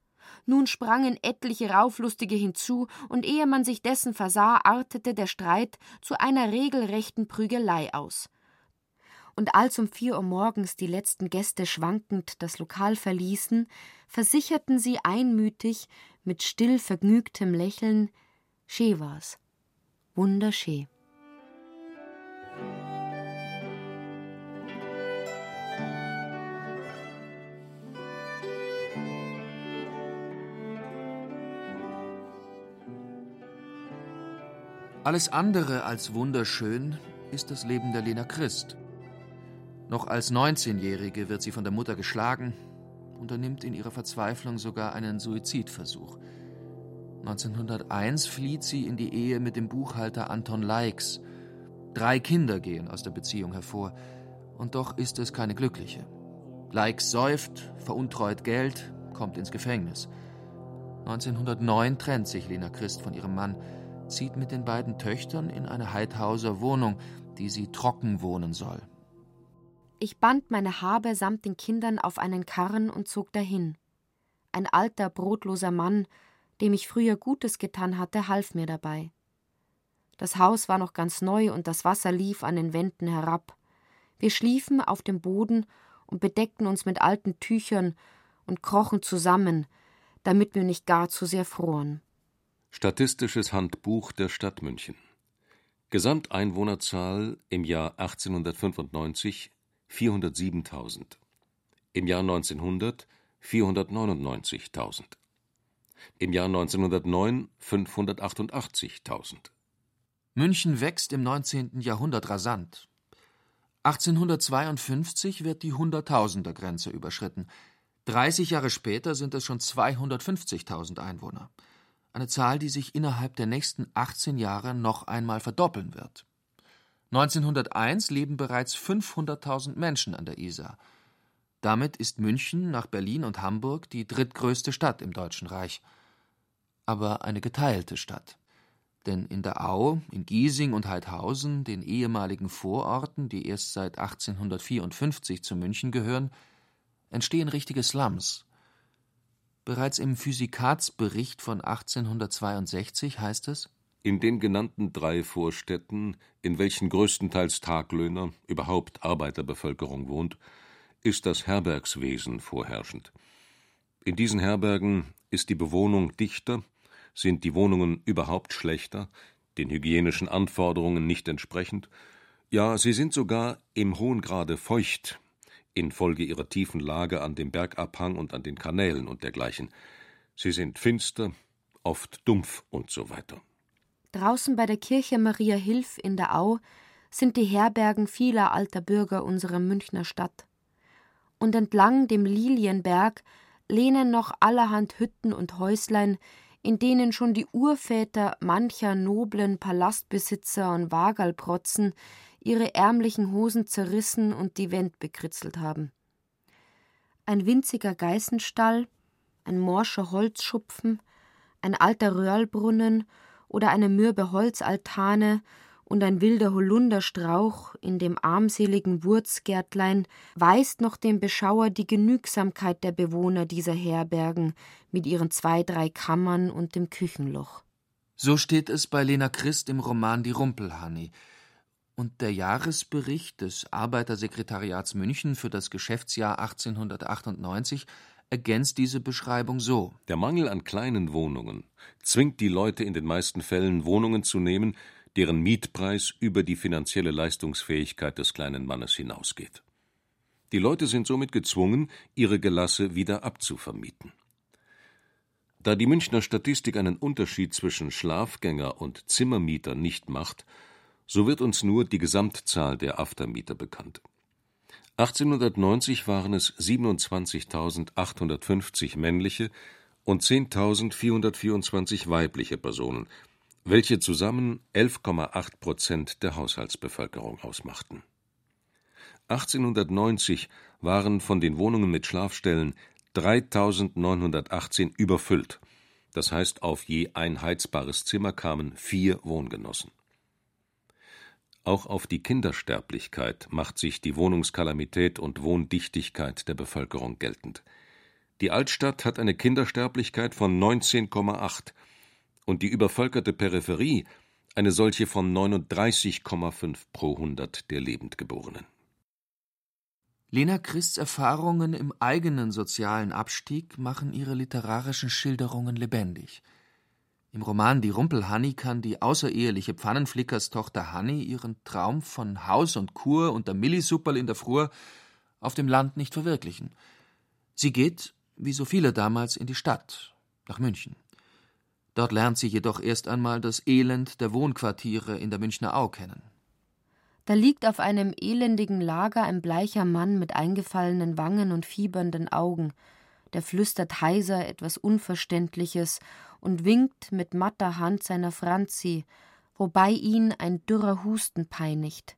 Nun sprangen etliche Rauflustige hinzu, und ehe man sich dessen versah, artete der Streit zu einer regelrechten Prügelei aus und als um vier Uhr morgens die letzten Gäste schwankend das Lokal verließen, versicherten sie einmütig mit still vergnügtem Lächeln, schee war's, wunderschee. Alles andere als wunderschön ist das Leben der Lena Christ. Noch als 19-Jährige wird sie von der Mutter geschlagen, unternimmt in ihrer Verzweiflung sogar einen Suizidversuch. 1901 flieht sie in die Ehe mit dem Buchhalter Anton Leix. Drei Kinder gehen aus der Beziehung hervor, und doch ist es keine glückliche. Leix säuft, veruntreut Geld, kommt ins Gefängnis. 1909 trennt sich Lena Christ von ihrem Mann, zieht mit den beiden Töchtern in eine Heidhauser Wohnung, die sie trocken wohnen soll. Ich band meine Habe samt den Kindern auf einen Karren und zog dahin. Ein alter, brotloser Mann, dem ich früher Gutes getan hatte, half mir dabei. Das Haus war noch ganz neu und das Wasser lief an den Wänden herab. Wir schliefen auf dem Boden und bedeckten uns mit alten Tüchern und krochen zusammen, damit wir nicht gar zu sehr froren. Statistisches Handbuch der Stadt München. Gesamteinwohnerzahl im Jahr 1895 407.000, im Jahr 1900 499.000, im Jahr 1909 588.000. München wächst im 19. Jahrhundert rasant. 1852 wird die Hunderttausender-Grenze überschritten. 30 Jahre später sind es schon 250.000 Einwohner. Eine Zahl, die sich innerhalb der nächsten 18 Jahre noch einmal verdoppeln wird. 1901 leben bereits 500.000 Menschen an der Isar. Damit ist München nach Berlin und Hamburg die drittgrößte Stadt im Deutschen Reich. Aber eine geteilte Stadt. Denn in der Au, in Giesing und Heidhausen, den ehemaligen Vororten, die erst seit 1854 zu München gehören, entstehen richtige Slums. Bereits im Physikatsbericht von 1862 heißt es in den genannten drei Vorstädten, in welchen größtenteils Taglöhner, überhaupt Arbeiterbevölkerung wohnt, ist das Herbergswesen vorherrschend. In diesen Herbergen ist die Bewohnung dichter, sind die Wohnungen überhaupt schlechter, den hygienischen Anforderungen nicht entsprechend, ja, sie sind sogar im hohen Grade feucht, infolge ihrer tiefen Lage an dem Bergabhang und an den Kanälen und dergleichen. Sie sind finster, oft dumpf und so weiter. Draußen bei der Kirche Maria Hilf in der Au sind die Herbergen vieler alter Bürger unserer Münchner Stadt. Und entlang dem Lilienberg lehnen noch allerhand Hütten und Häuslein, in denen schon die Urväter mancher noblen Palastbesitzer und Wagalprotzen ihre ärmlichen Hosen zerrissen und die Wend bekritzelt haben. Ein winziger Geißenstall, ein morscher Holzschupfen, ein alter Röhrlbrunnen oder eine mürbe Holzaltane und ein wilder Holunderstrauch in dem armseligen Wurzgärtlein weist noch dem Beschauer die Genügsamkeit der Bewohner dieser Herbergen mit ihren zwei, drei Kammern und dem Küchenloch. So steht es bei Lena Christ im Roman Die Rumpelhanni. Und der Jahresbericht des Arbeitersekretariats München für das Geschäftsjahr 1898 ergänzt diese Beschreibung so: Der Mangel an kleinen Wohnungen zwingt die Leute in den meisten Fällen, Wohnungen zu nehmen, deren Mietpreis über die finanzielle Leistungsfähigkeit des kleinen Mannes hinausgeht. Die Leute sind somit gezwungen, ihre Gelasse wieder abzuvermieten. Da die Münchner Statistik einen Unterschied zwischen Schlafgänger und Zimmermieter nicht macht, So wird uns nur die Gesamtzahl der Aftermieter bekannt. 1890 waren es 27.850 männliche und 10.424 weibliche Personen, welche zusammen 11,8 Prozent der Haushaltsbevölkerung ausmachten. 1890 waren von den Wohnungen mit Schlafstellen 3.918 überfüllt, das heißt auf je ein heizbares Zimmer kamen vier Wohngenossen. Auch auf die Kindersterblichkeit macht sich die Wohnungskalamität und Wohndichtigkeit der Bevölkerung geltend. Die Altstadt hat eine Kindersterblichkeit von 19,8 und die übervölkerte Peripherie eine solche von 39,5 pro 100 der Lebendgeborenen. Lena Christs Erfahrungen im eigenen sozialen Abstieg machen ihre literarischen Schilderungen lebendig. Im Roman Die Rumpelhanni kann die außereheliche Pfannenflickerstochter Hanni ihren Traum von Haus und Kur und der Millisupperl in der Frur auf dem Land nicht verwirklichen. Sie geht, wie so viele damals, in die Stadt, nach München. Dort lernt sie jedoch erst einmal das Elend der Wohnquartiere in der Münchner Au kennen. Da liegt auf einem elendigen Lager ein bleicher Mann mit eingefallenen Wangen und fiebernden Augen. Der flüstert heiser etwas Unverständliches und winkt mit matter Hand seiner Franzi, wobei ihn ein dürrer Husten peinigt.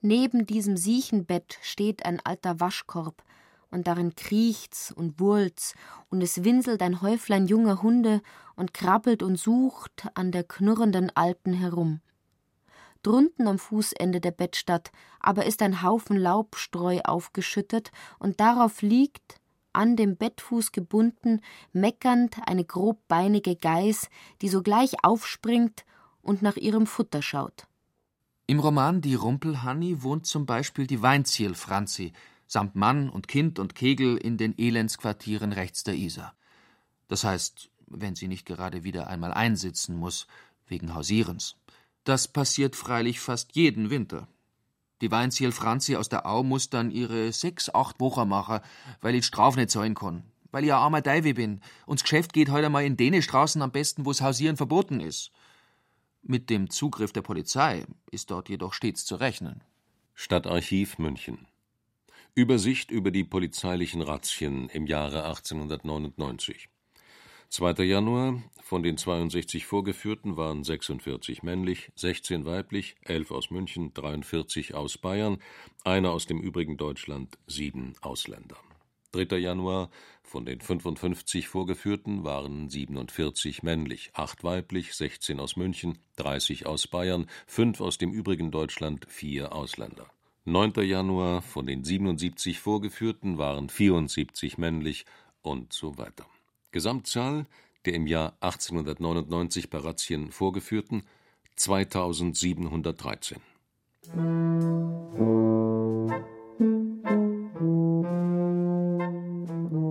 Neben diesem Siechenbett steht ein alter Waschkorb, und darin kriecht's und wurlt's, und es winselt ein Häuflein junger Hunde und krabbelt und sucht an der knurrenden Alten herum. Drunten am Fußende der Bettstatt aber ist ein Haufen Laubstreu aufgeschüttet, und darauf liegt, an dem Bettfuß gebunden, meckernd eine grobbeinige Geiß, die sogleich aufspringt und nach ihrem Futter schaut. Im Roman Die Rumpelhanni wohnt zum Beispiel die Weinziel Franzi samt Mann und Kind und Kegel in den Elendsquartieren rechts der Isar. Das heißt, wenn sie nicht gerade wieder einmal einsitzen muss, wegen Hausierens. Das passiert freilich fast jeden Winter. Die Weinziel Franzi aus der Au muss dann ihre sechs, acht Wochen machen, weil ich Straf nicht zahlen kann. Weil ich ein armer Deiwe bin. Und das Geschäft geht heute mal in den Straßen am besten, wo das Hausieren verboten ist. Mit dem Zugriff der Polizei ist dort jedoch stets zu rechnen. Stadtarchiv München. Übersicht über die polizeilichen Razzien im Jahre 1899. 2. Januar: Von den 62 Vorgeführten waren 46 männlich, 16 weiblich, 11 aus München, 43 aus Bayern, einer aus dem übrigen Deutschland, sieben Ausländer. 3. Januar: Von den 55 Vorgeführten waren 47 männlich, 8 weiblich, 16 aus München, 30 aus Bayern, 5 aus dem übrigen Deutschland, vier Ausländer. 9. Januar: Von den 77 Vorgeführten waren 74 männlich und so weiter Gesamtzahl der im Jahr 1899 bei Razzien vorgeführten 2713.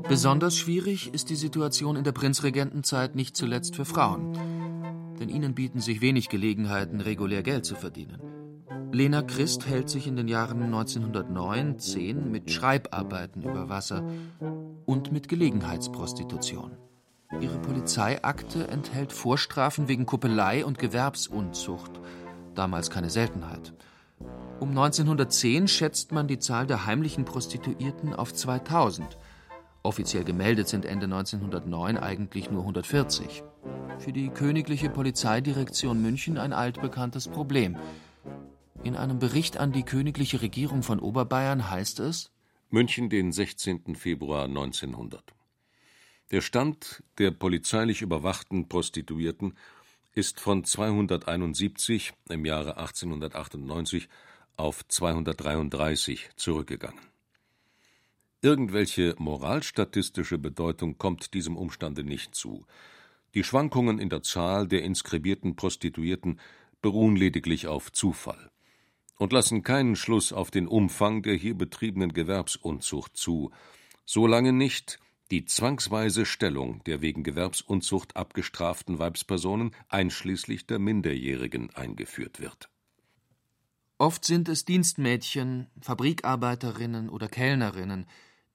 Besonders schwierig ist die Situation in der Prinzregentenzeit nicht zuletzt für Frauen, denn ihnen bieten sich wenig Gelegenheiten, regulär Geld zu verdienen. Lena Christ hält sich in den Jahren 1909 10 mit Schreibarbeiten über Wasser und mit Gelegenheitsprostitution. Ihre Polizeiakte enthält Vorstrafen wegen Kuppelei und Gewerbsunzucht, damals keine Seltenheit. Um 1910 schätzt man die Zahl der heimlichen Prostituierten auf 2000. Offiziell gemeldet sind Ende 1909 eigentlich nur 140. Für die Königliche Polizeidirektion München ein altbekanntes Problem. In einem Bericht an die königliche Regierung von Oberbayern heißt es München, den 16. Februar 1900. Der Stand der polizeilich überwachten Prostituierten ist von 271 im Jahre 1898 auf 233 zurückgegangen. Irgendwelche moralstatistische Bedeutung kommt diesem Umstande nicht zu. Die Schwankungen in der Zahl der inskribierten Prostituierten beruhen lediglich auf Zufall und lassen keinen Schluss auf den Umfang der hier betriebenen Gewerbsunzucht zu, solange nicht die zwangsweise Stellung der wegen Gewerbsunzucht abgestraften Weibspersonen einschließlich der Minderjährigen eingeführt wird. Oft sind es Dienstmädchen, Fabrikarbeiterinnen oder Kellnerinnen,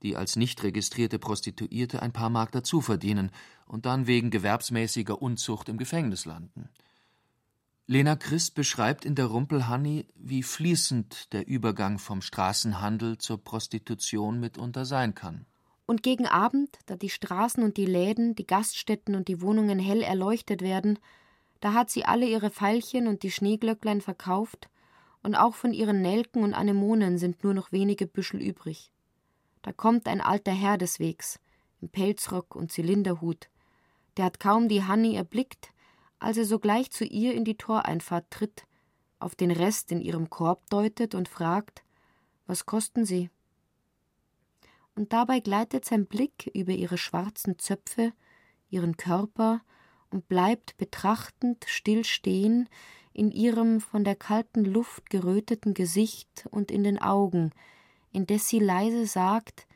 die als nicht registrierte Prostituierte ein paar Mark dazu verdienen und dann wegen gewerbsmäßiger Unzucht im Gefängnis landen. Lena Christ beschreibt in der Rumpelhanni, wie fließend der Übergang vom Straßenhandel zur Prostitution mitunter sein kann. Und gegen Abend, da die Straßen und die Läden, die Gaststätten und die Wohnungen hell erleuchtet werden, da hat sie alle ihre Veilchen und die Schneeglöcklein verkauft, und auch von ihren Nelken und Anemonen sind nur noch wenige Büschel übrig. Da kommt ein alter Herr des Wegs, im Pelzrock und Zylinderhut. Der hat kaum die Hanni erblickt, als er sogleich zu ihr in die Toreinfahrt tritt, auf den Rest in ihrem Korb deutet und fragt: Was kosten Sie? Und dabei gleitet sein Blick über ihre schwarzen Zöpfe, ihren Körper und bleibt betrachtend still stehen in ihrem von der kalten Luft geröteten Gesicht und in den Augen, indes sie leise sagt: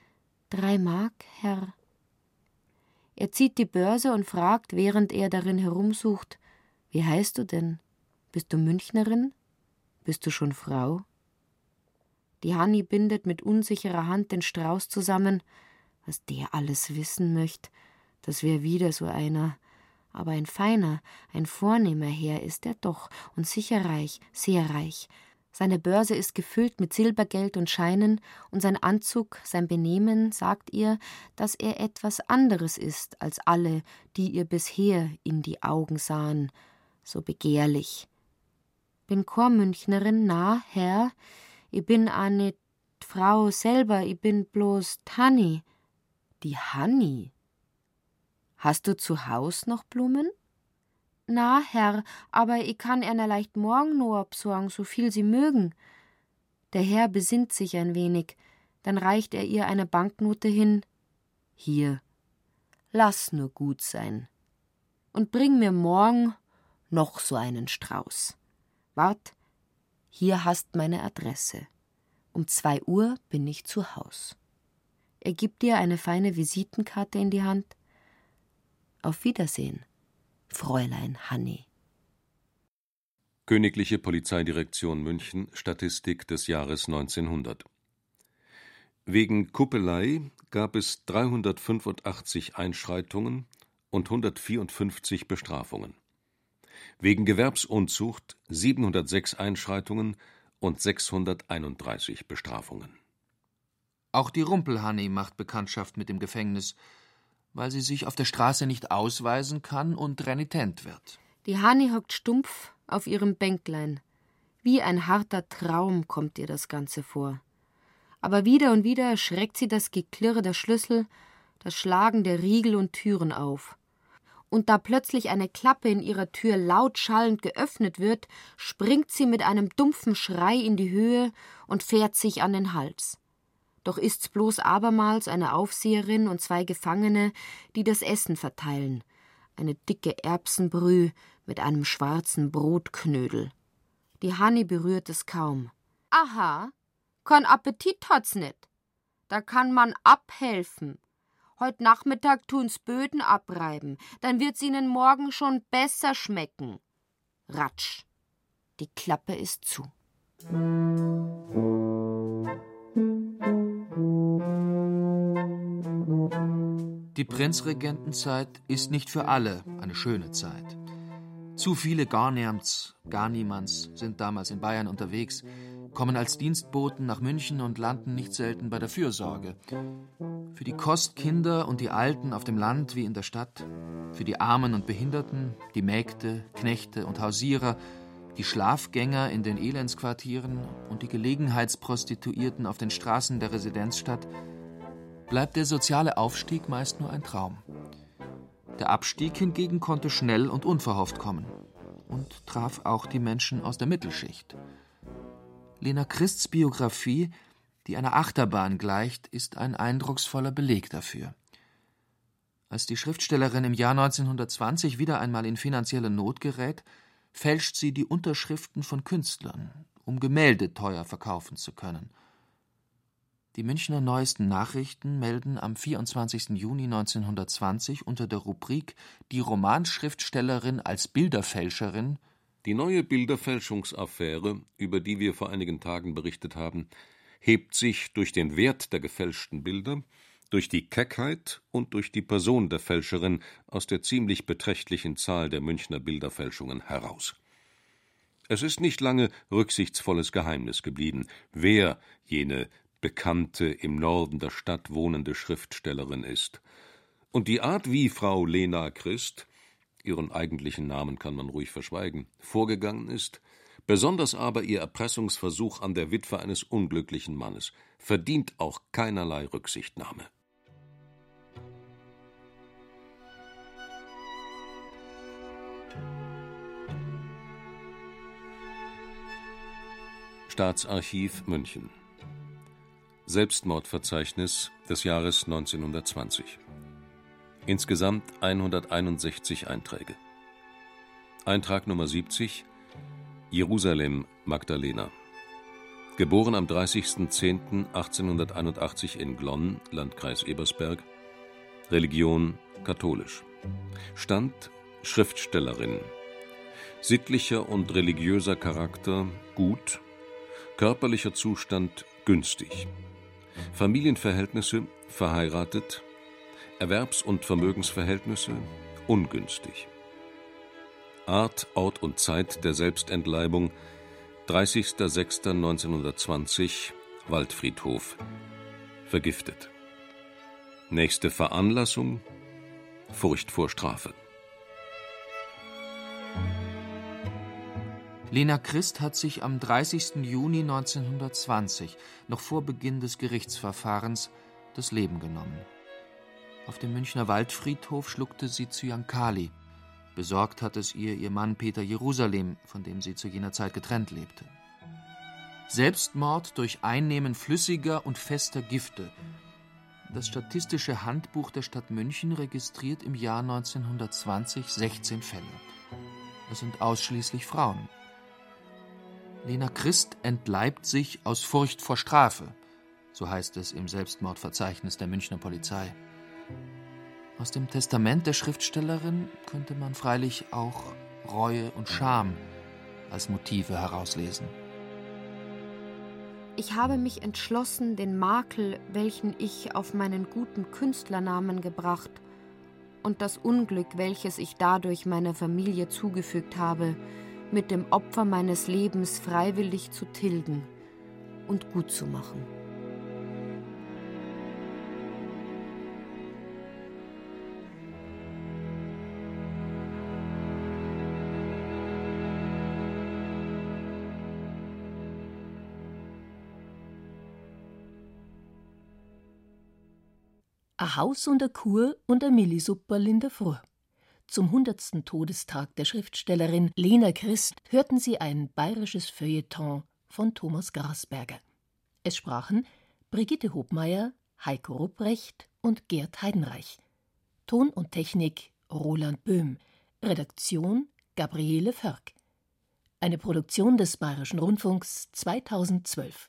Drei Mark, Herr. Er zieht die Börse und fragt, während er darin herumsucht: Wie heißt du denn? Bist du Münchnerin? Bist du schon Frau? Die Hanni bindet mit unsicherer Hand den Strauß zusammen. Was der alles wissen möchte, das wär wieder so einer. Aber ein feiner, ein vornehmer Herr ist er doch und sicher reich, sehr reich. Seine Börse ist gefüllt mit Silbergeld und Scheinen, und sein Anzug, sein Benehmen sagt ihr, dass er etwas anderes ist als alle, die ihr bisher in die Augen sahen, so begehrlich. Bin Chormünchnerin, na, Herr, i bin a nit Frau selber, i bin bloß Tanni. Die Hanni. Hast du zu Haus noch Blumen? Na, Herr, aber ich kann einer leicht morgen nur absorgen, so viel Sie mögen. Der Herr besinnt sich ein wenig, dann reicht er ihr eine Banknote hin. Hier, lass nur gut sein. Und bring mir morgen noch so einen Strauß. Wart, hier hast meine Adresse. Um zwei Uhr bin ich zu Haus. Er gibt dir eine feine Visitenkarte in die Hand. Auf Wiedersehen. Fräulein Hanni. Königliche Polizeidirektion München Statistik des Jahres 1900 Wegen Kuppelei gab es 385 Einschreitungen und 154 Bestrafungen. Wegen Gewerbsunzucht 706 Einschreitungen und 631 Bestrafungen. Auch die Rumpelhanni macht Bekanntschaft mit dem Gefängnis weil sie sich auf der Straße nicht ausweisen kann und renitent wird. Die Hani hockt stumpf auf ihrem Bänklein. Wie ein harter Traum kommt ihr das Ganze vor. Aber wieder und wieder erschreckt sie das Geklirre der Schlüssel, das Schlagen der Riegel und Türen auf. Und da plötzlich eine Klappe in ihrer Tür laut schallend geöffnet wird, springt sie mit einem dumpfen Schrei in die Höhe und fährt sich an den Hals. Doch ist's bloß abermals eine Aufseherin und zwei Gefangene, die das Essen verteilen. Eine dicke Erbsenbrühe mit einem schwarzen Brotknödel. Die Hanni berührt es kaum. Aha, kein Appetit hat's nicht. Da kann man abhelfen. Heut Nachmittag tun's Böden abreiben, dann wird's ihnen morgen schon besser schmecken. Ratsch. Die Klappe ist zu. Die Prinzregentenzeit ist nicht für alle eine schöne Zeit. Zu viele Garniamts, gar niemands sind damals in Bayern unterwegs, kommen als Dienstboten nach München und landen nicht selten bei der Fürsorge. Für die Kostkinder und die Alten auf dem Land wie in der Stadt, für die Armen und Behinderten, die Mägde, Knechte und Hausierer, die Schlafgänger in den Elendsquartieren und die Gelegenheitsprostituierten auf den Straßen der Residenzstadt bleibt der soziale Aufstieg meist nur ein Traum. Der Abstieg hingegen konnte schnell und unverhofft kommen und traf auch die Menschen aus der Mittelschicht. Lena Christs Biografie, die einer Achterbahn gleicht, ist ein eindrucksvoller Beleg dafür. Als die Schriftstellerin im Jahr 1920 wieder einmal in finanzielle Not gerät, fälscht sie die Unterschriften von Künstlern, um Gemälde teuer verkaufen zu können – die Münchner Neuesten Nachrichten melden am 24. Juni 1920 unter der Rubrik Die Romanschriftstellerin als Bilderfälscherin Die neue Bilderfälschungsaffäre, über die wir vor einigen Tagen berichtet haben, hebt sich durch den Wert der gefälschten Bilder, durch die Keckheit und durch die Person der Fälscherin aus der ziemlich beträchtlichen Zahl der Münchner Bilderfälschungen heraus. Es ist nicht lange rücksichtsvolles Geheimnis geblieben, wer jene bekannte, im Norden der Stadt wohnende Schriftstellerin ist. Und die Art, wie Frau Lena Christ ihren eigentlichen Namen kann man ruhig verschweigen. Vorgegangen ist, besonders aber ihr Erpressungsversuch an der Witwe eines unglücklichen Mannes, verdient auch keinerlei Rücksichtnahme. Staatsarchiv München. Selbstmordverzeichnis des Jahres 1920 Insgesamt 161 Einträge Eintrag Nummer 70 Jerusalem Magdalena Geboren am 30.10.1881 in Glonn, Landkreis Ebersberg Religion katholisch Stand Schriftstellerin Sittlicher und religiöser Charakter gut Körperlicher Zustand günstig. Familienverhältnisse verheiratet. Erwerbs- und Vermögensverhältnisse ungünstig. Art, Ort und Zeit der Selbstentleibung 30.06.1920 Waldfriedhof vergiftet. Nächste Veranlassung Furcht vor Strafe. Lena Christ hat sich am 30. Juni 1920, noch vor Beginn des Gerichtsverfahrens, das Leben genommen. Auf dem Münchner Waldfriedhof schluckte sie Zyankali. Besorgt hat es ihr ihr Mann Peter Jerusalem, von dem sie zu jener Zeit getrennt lebte. Selbstmord durch Einnehmen flüssiger und fester Gifte. Das Statistische Handbuch der Stadt München registriert im Jahr 1920 16 Fälle. Es sind ausschließlich Frauen. Lena Christ entleibt sich aus Furcht vor Strafe, so heißt es im Selbstmordverzeichnis der Münchner Polizei. Aus dem Testament der Schriftstellerin könnte man freilich auch Reue und Scham als Motive herauslesen. Ich habe mich entschlossen, den Makel, welchen ich auf meinen guten Künstlernamen gebracht, und das Unglück, welches ich dadurch meiner Familie zugefügt habe, mit dem Opfer meines Lebens freiwillig zu tilgen und gut zu machen. Haus und a Kur und a Millisupperl in der Früh. Zum hundertsten Todestag der Schriftstellerin Lena Christ hörten Sie ein bayerisches Feuilleton von Thomas Grasberger. Es sprachen Brigitte Hobmeier, Heiko Rupprecht und Gerd Heidenreich. Ton und Technik Roland Böhm. Redaktion Gabriele Förk. Eine Produktion des Bayerischen Rundfunks 2012.